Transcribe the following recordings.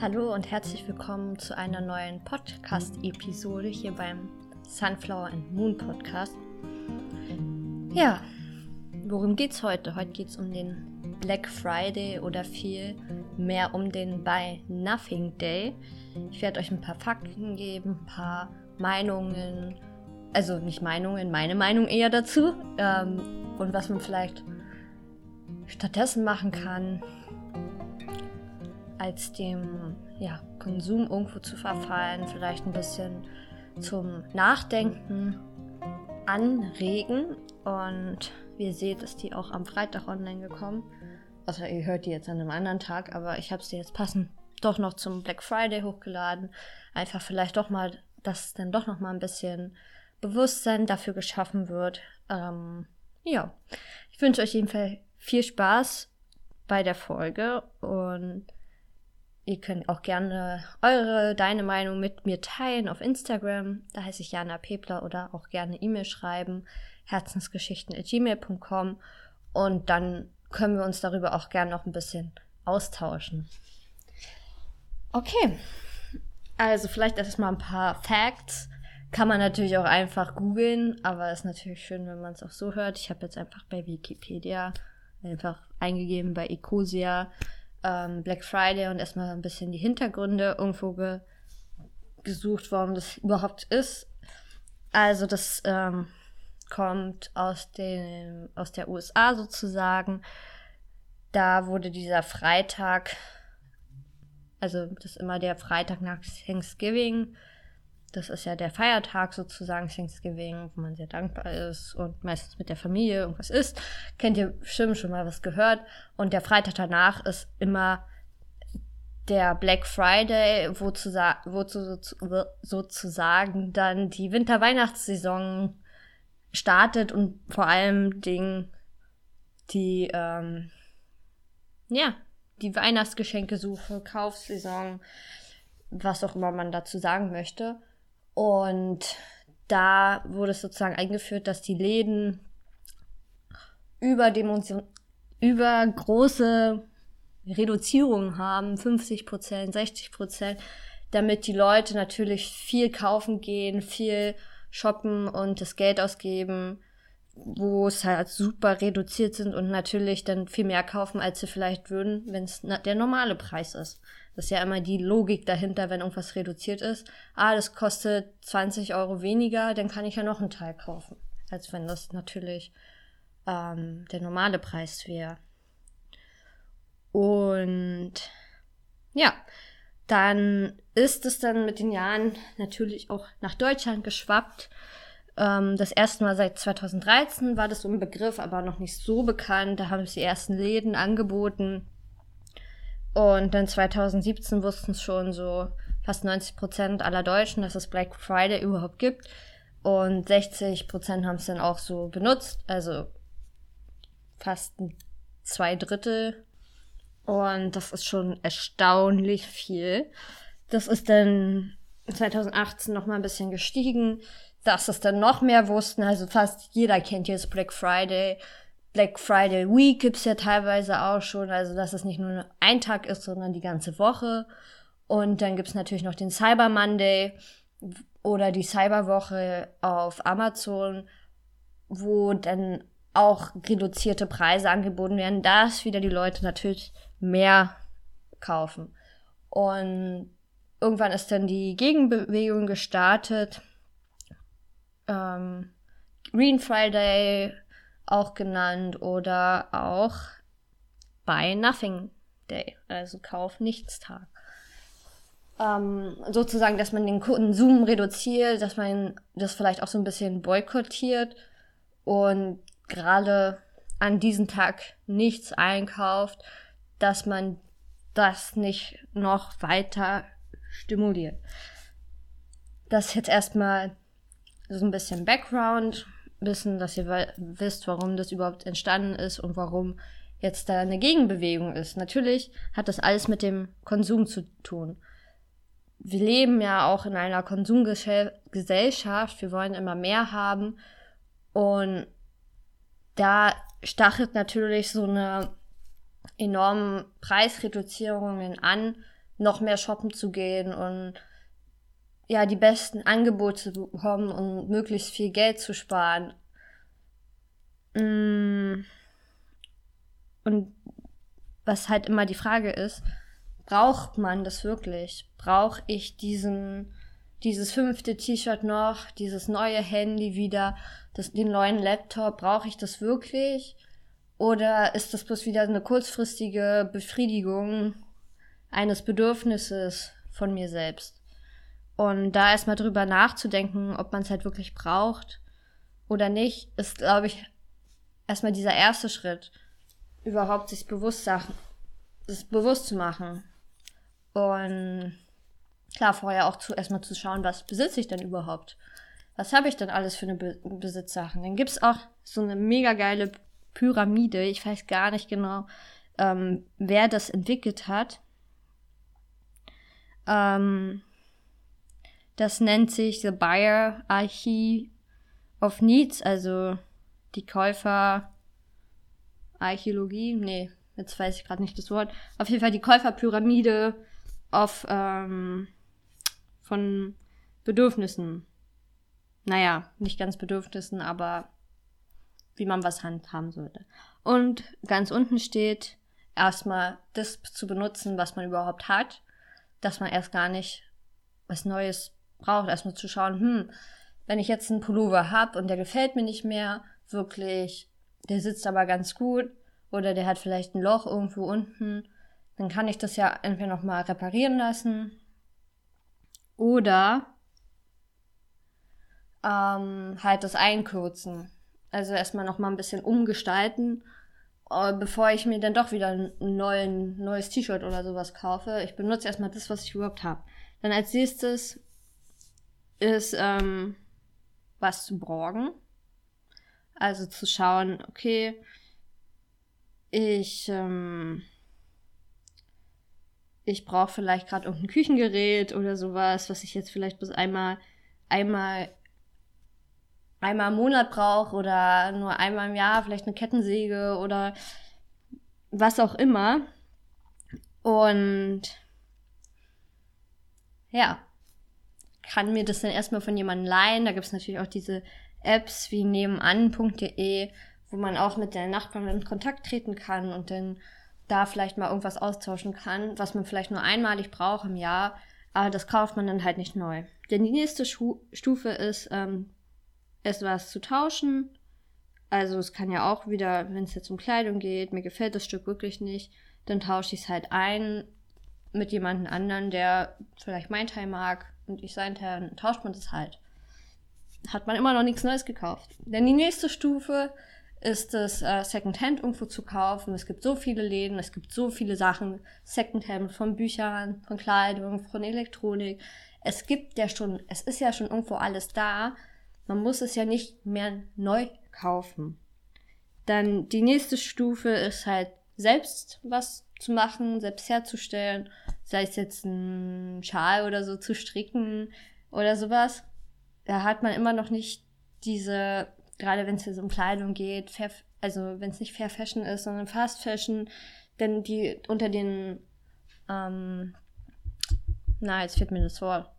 Hallo und herzlich willkommen zu einer neuen Podcast-Episode hier beim Sunflower and Moon Podcast. Ja, worum geht's heute? Heute geht's um den Black Friday oder viel mehr um den Buy Nothing Day. Ich werde euch ein paar Fakten geben, ein paar Meinungen, also nicht Meinungen, meine Meinung eher dazu ähm, und was man vielleicht stattdessen machen kann, als dem ja, Konsum irgendwo zu verfallen, vielleicht ein bisschen zum Nachdenken anregen. Und wie ihr seht, ist die auch am Freitag online gekommen. Also ihr hört die jetzt an einem anderen Tag, aber ich habe sie jetzt passend doch noch zum Black Friday hochgeladen. Einfach vielleicht doch mal, dass dann doch noch mal ein bisschen Bewusstsein dafür geschaffen wird. Ähm, ja, ich wünsche euch jedenfalls viel Spaß bei der Folge und Ihr könnt auch gerne eure, deine Meinung mit mir teilen auf Instagram. Da heiße ich Jana Pepler oder auch gerne E-Mail schreiben. Herzensgeschichten.gmail.com und dann können wir uns darüber auch gerne noch ein bisschen austauschen. Okay. Also vielleicht erstmal ein paar Facts. Kann man natürlich auch einfach googeln, aber ist natürlich schön, wenn man es auch so hört. Ich habe jetzt einfach bei Wikipedia einfach eingegeben bei Ecosia ähm, Black Friday und erstmal ein bisschen die Hintergründe irgendwo ge gesucht, warum das überhaupt ist. Also das ähm, kommt aus, dem, aus der USA sozusagen. Da wurde dieser Freitag, also das ist immer der Freitag nach Thanksgiving, das ist ja der Feiertag sozusagen, Thanksgiving, wo man sehr dankbar ist und meistens mit der Familie irgendwas isst. Kennt ihr bestimmt schon mal was gehört. Und der Freitag danach ist immer der Black Friday, wo, zu, wo zu, sozusagen dann die Winter-Weihnachtssaison startet und vor allem Ding die, ähm, ja, die Weihnachtsgeschenke suche, Kaufsaison, was auch immer man dazu sagen möchte. Und da wurde es sozusagen eingeführt, dass die Läden über, über große Reduzierungen haben, 50 Prozent, 60 Prozent, damit die Leute natürlich viel kaufen gehen, viel shoppen und das Geld ausgeben, wo es halt super reduziert sind und natürlich dann viel mehr kaufen, als sie vielleicht würden, wenn es der normale Preis ist. Das ist ja immer die Logik dahinter, wenn irgendwas reduziert ist. Ah, das kostet 20 Euro weniger, dann kann ich ja noch einen Teil kaufen. Als wenn das natürlich ähm, der normale Preis wäre. Und ja, dann ist es dann mit den Jahren natürlich auch nach Deutschland geschwappt. Ähm, das erste Mal seit 2013 war das so ein Begriff, aber noch nicht so bekannt. Da haben es die ersten Läden angeboten und dann 2017 wussten es schon so fast 90 Prozent aller Deutschen, dass es Black Friday überhaupt gibt. Und 60 Prozent haben es dann auch so benutzt, also fast zwei Drittel. Und das ist schon erstaunlich viel. Das ist dann 2018 noch mal ein bisschen gestiegen, dass es dann noch mehr wussten. Also fast jeder kennt jetzt Black Friday. Black Friday Week gibt's ja teilweise auch schon, also dass es nicht nur ein Tag ist, sondern die ganze Woche. Und dann gibt's natürlich noch den Cyber Monday oder die Cyberwoche auf Amazon, wo dann auch reduzierte Preise angeboten werden, dass wieder die Leute natürlich mehr kaufen. Und irgendwann ist dann die Gegenbewegung gestartet. Ähm, Green Friday auch genannt oder auch Buy Nothing Day, also Kauf Nichtstag. Ähm, sozusagen, dass man den Konsum reduziert, dass man das vielleicht auch so ein bisschen boykottiert und gerade an diesem Tag nichts einkauft, dass man das nicht noch weiter stimuliert. Das jetzt erstmal so ein bisschen Background wissen, dass ihr wisst, warum das überhaupt entstanden ist und warum jetzt da eine Gegenbewegung ist. Natürlich hat das alles mit dem Konsum zu tun. Wir leben ja auch in einer Konsumgesellschaft, wir wollen immer mehr haben und da stachelt natürlich so eine enormen Preisreduzierungen an, noch mehr shoppen zu gehen und ja, die besten Angebote zu bekommen und möglichst viel Geld zu sparen. Mm. Und was halt immer die Frage ist, braucht man das wirklich? Brauche ich diesen, dieses fünfte T-Shirt noch, dieses neue Handy wieder, das, den neuen Laptop? Brauche ich das wirklich? Oder ist das bloß wieder eine kurzfristige Befriedigung eines Bedürfnisses von mir selbst? Und da erstmal drüber nachzudenken, ob man es halt wirklich braucht oder nicht, ist, glaube ich, erstmal dieser erste Schritt, überhaupt sich bewusst, Sachen, das bewusst zu machen. Und klar, vorher auch zu, erstmal zu schauen, was besitze ich denn überhaupt? Was habe ich denn alles für eine Be Besitzsachen? Dann gibt es auch so eine mega geile Pyramide. Ich weiß gar nicht genau, ähm, wer das entwickelt hat. Ähm, das nennt sich The Buyer Archive of Needs, also die Käufer Archäologie, nee, jetzt weiß ich gerade nicht das Wort. Auf jeden Fall die Käuferpyramide auf ähm, von Bedürfnissen. Naja, nicht ganz Bedürfnissen, aber wie man was handhaben sollte. Und ganz unten steht erstmal das zu benutzen, was man überhaupt hat, dass man erst gar nicht was Neues braucht, erstmal zu schauen, hm, wenn ich jetzt einen Pullover habe und der gefällt mir nicht mehr, wirklich, der sitzt aber ganz gut oder der hat vielleicht ein Loch irgendwo unten, dann kann ich das ja entweder nochmal reparieren lassen oder ähm, halt das einkürzen. Also erstmal nochmal ein bisschen umgestalten, äh, bevor ich mir dann doch wieder ein neuen, neues T-Shirt oder sowas kaufe. Ich benutze erstmal das, was ich überhaupt habe. Dann als nächstes ist ähm, was zu borgen. Also zu schauen, okay, ich, ähm, ich brauche vielleicht gerade irgendein Küchengerät oder sowas, was ich jetzt vielleicht bis einmal, einmal, einmal im Monat brauche oder nur einmal im Jahr, vielleicht eine Kettensäge oder was auch immer. Und ja, kann mir das dann erstmal von jemandem leihen. Da gibt es natürlich auch diese Apps wie nebenan.de, wo man auch mit der Nachbarn in Kontakt treten kann und dann da vielleicht mal irgendwas austauschen kann, was man vielleicht nur einmalig braucht im Jahr, aber das kauft man dann halt nicht neu. Denn die nächste Schu Stufe ist, ähm, etwas zu tauschen. Also es kann ja auch wieder, wenn es jetzt um Kleidung geht, mir gefällt das Stück wirklich nicht, dann tausche ich es halt ein mit jemandem anderen, der vielleicht mein Teil mag und ich Teil, dann tauscht man das halt. Hat man immer noch nichts Neues gekauft. Denn die nächste Stufe ist es, äh, Secondhand irgendwo zu kaufen. Es gibt so viele Läden, es gibt so viele Sachen. Secondhand von Büchern, von Kleidung, von Elektronik. Es gibt ja schon, es ist ja schon irgendwo alles da. Man muss es ja nicht mehr neu kaufen. Dann die nächste Stufe ist halt selbst was zu machen, selbst herzustellen, sei es jetzt ein Schal oder so zu stricken oder sowas. Da hat man immer noch nicht diese, gerade wenn es jetzt um Kleidung geht, fair, also wenn es nicht Fair Fashion ist, sondern Fast Fashion, denn die unter den, ähm, na, jetzt fehlt mir das Wort,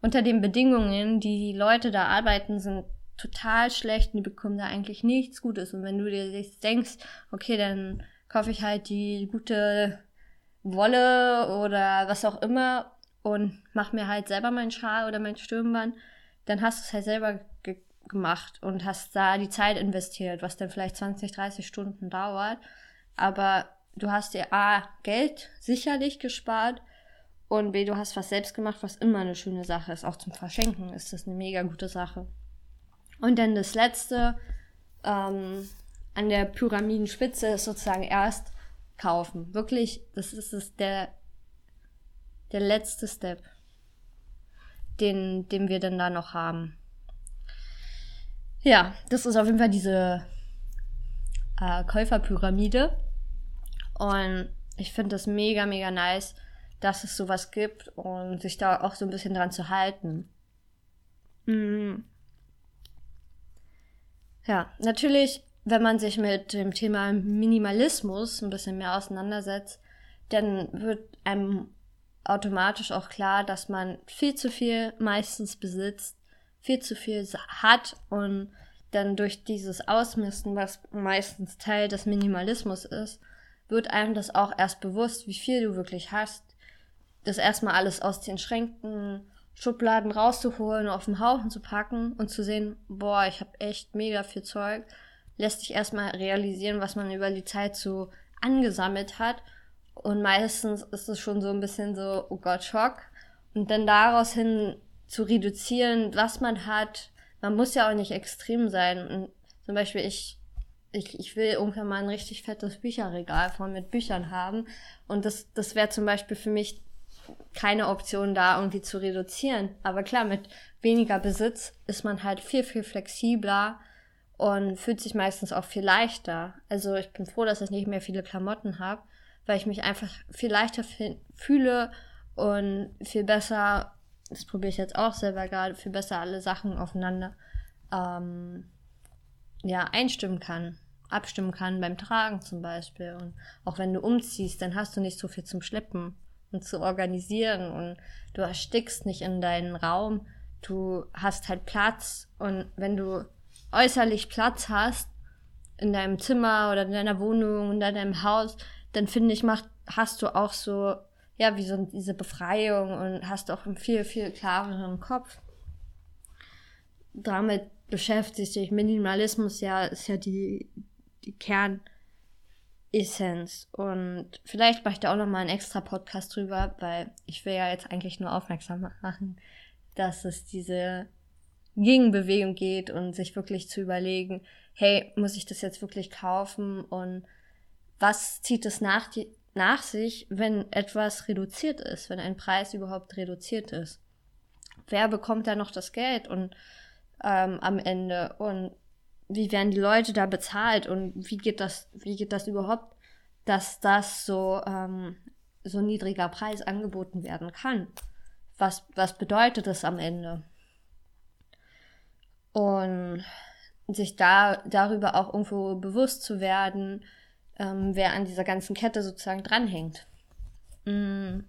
unter den Bedingungen, die die Leute da arbeiten, sind total schlecht und die bekommen da eigentlich nichts Gutes. Und wenn du dir denkst, okay, dann kaufe ich halt die gute Wolle oder was auch immer und mache mir halt selber meinen Schal oder mein Stirnband, dann hast du es halt selber ge gemacht und hast da die Zeit investiert, was dann vielleicht 20, 30 Stunden dauert. Aber du hast dir A, Geld sicherlich gespart und B, du hast was selbst gemacht, was immer eine schöne Sache ist. Auch zum Verschenken ist das eine mega gute Sache. Und dann das letzte, ähm, an der Pyramidenspitze ist sozusagen erst kaufen. Wirklich, das ist es der, der letzte Step, den, den wir dann da noch haben. Ja, das ist auf jeden Fall diese äh, Käuferpyramide. Und ich finde das mega, mega nice, dass es sowas gibt und sich da auch so ein bisschen dran zu halten. Mhm. Ja, natürlich wenn man sich mit dem Thema Minimalismus ein bisschen mehr auseinandersetzt, dann wird einem automatisch auch klar, dass man viel zu viel meistens besitzt, viel zu viel hat und dann durch dieses Ausmisten, was meistens Teil des Minimalismus ist, wird einem das auch erst bewusst, wie viel du wirklich hast. Das erstmal alles aus den Schränken, Schubladen rauszuholen, auf den Haufen zu packen und zu sehen, boah, ich habe echt mega viel Zeug, lässt sich erstmal realisieren, was man über die Zeit so angesammelt hat. Und meistens ist es schon so ein bisschen so, oh Gott, Schock. Und dann daraus hin zu reduzieren, was man hat. Man muss ja auch nicht extrem sein. Und zum Beispiel, ich, ich, ich will irgendwann mal ein richtig fettes Bücherregal voll mit Büchern haben. Und das, das wäre zum Beispiel für mich keine Option da, irgendwie zu reduzieren. Aber klar, mit weniger Besitz ist man halt viel, viel flexibler und fühlt sich meistens auch viel leichter. Also ich bin froh, dass ich nicht mehr viele Klamotten habe, weil ich mich einfach viel leichter fühle und viel besser, das probiere ich jetzt auch selber gerade, viel besser alle Sachen aufeinander ähm, ja, einstimmen kann, abstimmen kann beim Tragen zum Beispiel. Und auch wenn du umziehst, dann hast du nicht so viel zum Schleppen und zu organisieren und du erstickst nicht in deinen Raum. Du hast halt Platz und wenn du äußerlich Platz hast in deinem Zimmer oder in deiner Wohnung oder in deinem Haus, dann finde ich, macht, hast du auch so, ja, wie so diese Befreiung und hast auch einen viel, viel klareren Kopf. Damit beschäftigt sich Minimalismus ja, ist ja die, die Kern, Essenz. Und vielleicht mache ich da auch noch mal einen extra Podcast drüber, weil ich will ja jetzt eigentlich nur aufmerksam machen, dass es diese Gegenbewegung geht und sich wirklich zu überlegen, hey, muss ich das jetzt wirklich kaufen und was zieht es nach, nach sich, wenn etwas reduziert ist, wenn ein Preis überhaupt reduziert ist? Wer bekommt da noch das Geld und ähm, am Ende und wie werden die Leute da bezahlt und wie geht das, wie geht das überhaupt, dass das so, ähm, so niedriger Preis angeboten werden kann? Was, was bedeutet das am Ende? Und sich da darüber auch irgendwo bewusst zu werden, ähm, wer an dieser ganzen Kette sozusagen dranhängt. Mhm.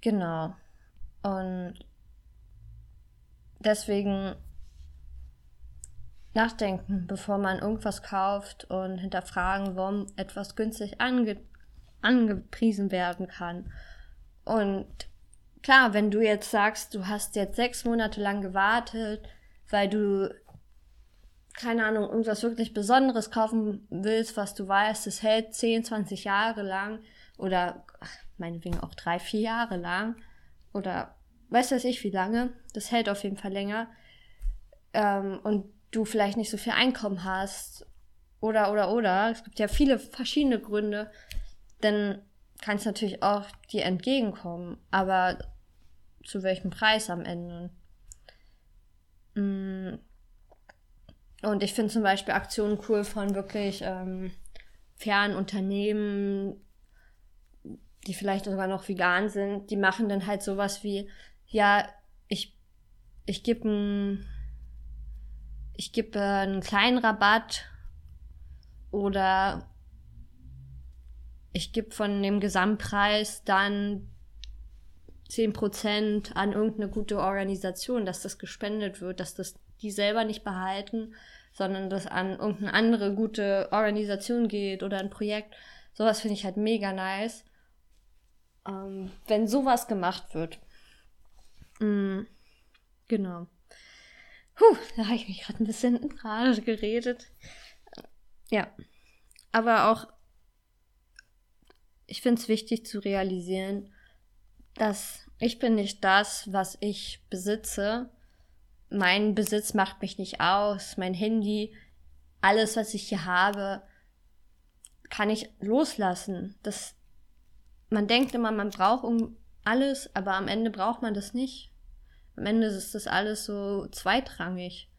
Genau. Und deswegen nachdenken, bevor man irgendwas kauft und hinterfragen, warum etwas günstig ange angepriesen werden kann. Und klar, wenn du jetzt sagst, du hast jetzt sechs Monate lang gewartet, weil du, keine Ahnung, irgendwas wirklich Besonderes kaufen willst, was du weißt, es hält 10, 20 Jahre lang oder ach, meinetwegen auch drei, vier Jahre lang oder weiß weiß ich wie lange, das hält auf jeden Fall länger. Ähm, und du vielleicht nicht so viel Einkommen hast oder oder oder. Es gibt ja viele verschiedene Gründe, dann kann es natürlich auch dir entgegenkommen, aber zu welchem Preis am Ende? Mm. Und ich finde zum Beispiel Aktionen cool von wirklich ähm, fairen Unternehmen, die vielleicht sogar noch vegan sind, die machen dann halt sowas wie, ja, ich, ich gebe ein ich gebe einen kleinen Rabatt oder ich gebe von dem Gesamtpreis dann 10% an irgendeine gute Organisation, dass das gespendet wird, dass das die selber nicht behalten, sondern das an irgendeine andere gute Organisation geht oder ein Projekt. Sowas finde ich halt mega nice. Ähm, wenn sowas gemacht wird. Mm, genau. Puh, da habe ich mich gerade ein bisschen in Rage geredet. Ja. Aber auch, ich finde es wichtig zu realisieren, dass ich bin nicht das, was ich besitze. Mein Besitz macht mich nicht aus. Mein Handy, alles, was ich hier habe, kann ich loslassen. Das, man denkt immer, man braucht alles, aber am Ende braucht man das nicht. Am Ende ist das alles so zweitrangig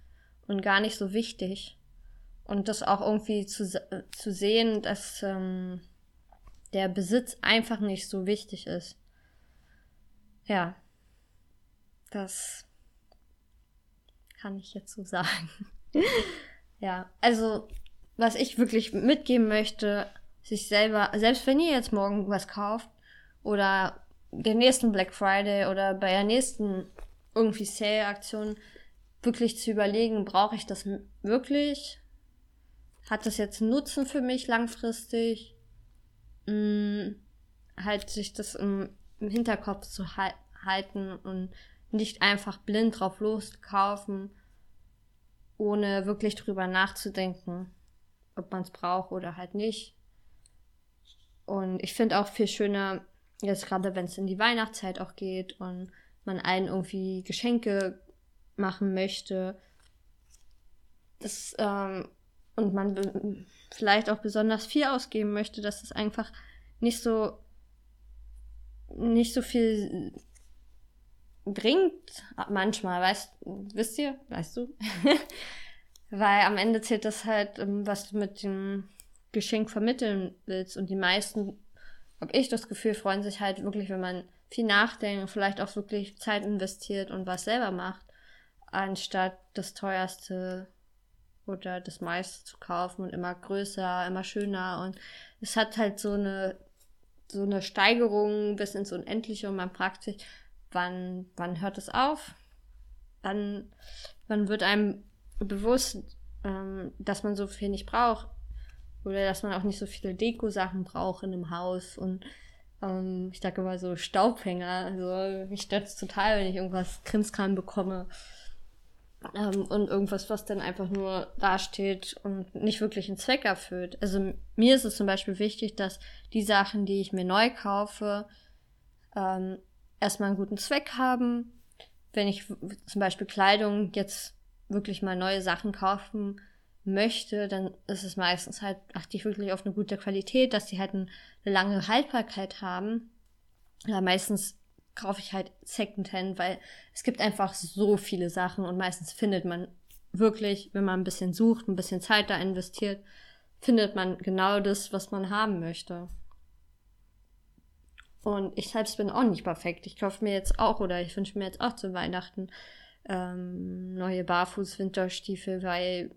und gar nicht so wichtig. Und das auch irgendwie zu, zu sehen, dass ähm, der Besitz einfach nicht so wichtig ist. Ja, das kann ich jetzt so sagen. ja, also was ich wirklich mitgeben möchte, sich selber, selbst wenn ihr jetzt morgen was kauft oder den nächsten Black Friday oder bei der nächsten irgendwie Sale-Aktion wirklich zu überlegen, brauche ich das wirklich? Hat das jetzt einen Nutzen für mich langfristig? Hm, halt sich das im, im Hinterkopf zu ha halten und nicht einfach blind drauf loskaufen, ohne wirklich drüber nachzudenken, ob man es braucht oder halt nicht. Und ich finde auch viel schöner, jetzt gerade wenn es in die Weihnachtszeit auch geht und man allen irgendwie Geschenke machen möchte. Das, ähm, und man vielleicht auch besonders viel ausgeben möchte, dass es einfach nicht so nicht so viel bringt manchmal, weißt wisst ihr, weißt du? Weil am Ende zählt das halt, ähm, was du mit dem Geschenk vermitteln willst. Und die meisten, habe ich das Gefühl, freuen sich halt wirklich, wenn man viel nachdenkt, vielleicht auch wirklich Zeit investiert und was selber macht, anstatt das teuerste oder das meiste zu kaufen und immer größer, immer schöner. Und es hat halt so eine, so eine Steigerung bis ins Unendliche und man fragt sich, wann, wann hört es auf? Wann, wann wird einem bewusst, ähm, dass man so viel nicht braucht? Oder dass man auch nicht so viele Deko-Sachen braucht in einem Haus und ähm, ich sage immer so Staubfänger. Also mich stört total, wenn ich irgendwas Krimskram bekomme. Ähm, und irgendwas, was dann einfach nur dasteht und nicht wirklich einen Zweck erfüllt. Also mir ist es zum Beispiel wichtig, dass die Sachen, die ich mir neu kaufe, ähm, erstmal einen guten Zweck haben. Wenn ich zum Beispiel Kleidung jetzt wirklich mal neue Sachen kaufen möchte, dann ist es meistens halt, achte ich wirklich auf eine gute Qualität, dass die halt eine lange Haltbarkeit haben. Ja, meistens kaufe ich halt Secondhand, weil es gibt einfach so viele Sachen und meistens findet man wirklich, wenn man ein bisschen sucht, ein bisschen Zeit da investiert, findet man genau das, was man haben möchte. Und ich selbst bin auch nicht perfekt. Ich kaufe mir jetzt auch oder ich wünsche mir jetzt auch zu Weihnachten ähm, neue Barfuß-Winterstiefel, weil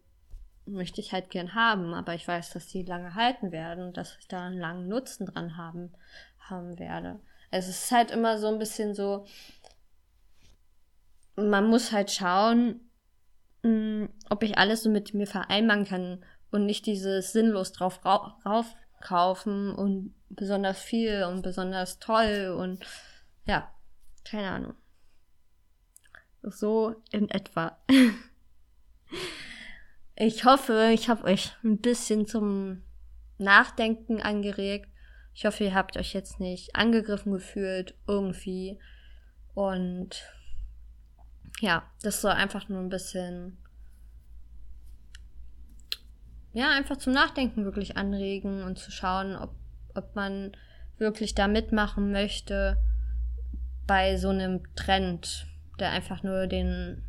möchte ich halt gern haben, aber ich weiß, dass die lange halten werden und dass ich da einen langen Nutzen dran haben, haben werde. Also es ist halt immer so ein bisschen so, man muss halt schauen, mh, hm, ob ich alles so mit mir vereinbaren kann und nicht dieses sinnlos drauf raufkaufen und besonders viel und besonders toll und ja, keine Ahnung. So in etwa. Ich hoffe, ich habe euch ein bisschen zum Nachdenken angeregt. Ich hoffe, ihr habt euch jetzt nicht angegriffen gefühlt irgendwie. Und ja, das soll einfach nur ein bisschen, ja, einfach zum Nachdenken wirklich anregen und zu schauen, ob, ob man wirklich da mitmachen möchte bei so einem Trend, der einfach nur den,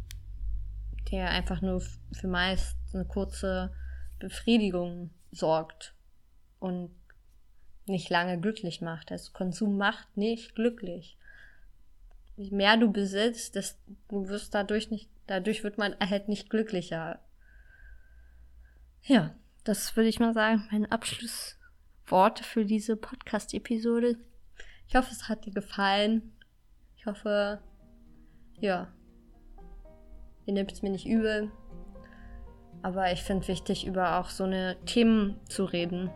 der einfach nur für meist eine kurze Befriedigung sorgt und nicht lange glücklich macht. Also Konsum macht nicht glücklich. Je mehr du besitzt, desto du wirst dadurch nicht, dadurch wird man halt nicht glücklicher. Ja, das würde ich mal sagen, meine Abschlussworte für diese Podcast-Episode. Ich hoffe, es hat dir gefallen. Ich hoffe, ja, ihr nehmt es mir nicht übel. Aber ich finde wichtig, über auch so eine Themen zu reden.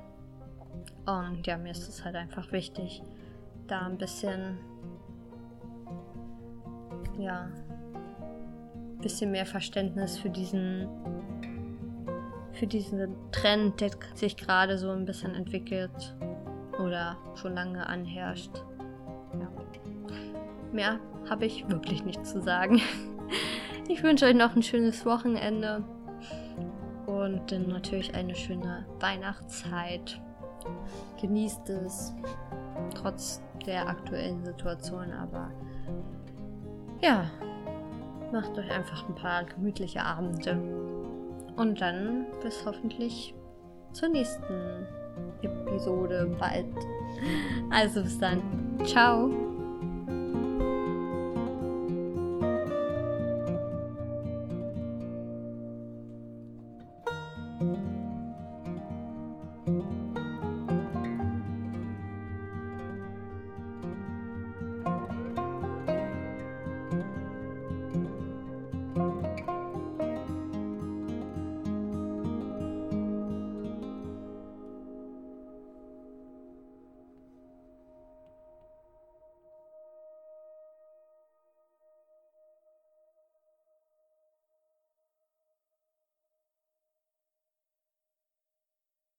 Und ja, mir ist es halt einfach wichtig, da ein bisschen, ja, ein bisschen mehr Verständnis für diesen, für diesen Trend, der sich gerade so ein bisschen entwickelt oder schon lange anherrscht. Ja. Mehr habe ich wirklich nicht zu sagen. Ich wünsche euch noch ein schönes Wochenende und dann natürlich eine schöne Weihnachtszeit. Genießt es, trotz der aktuellen Situation, aber ja, macht euch einfach ein paar gemütliche Abende. Und dann bis hoffentlich zur nächsten Episode bald. Also bis dann. Ciao.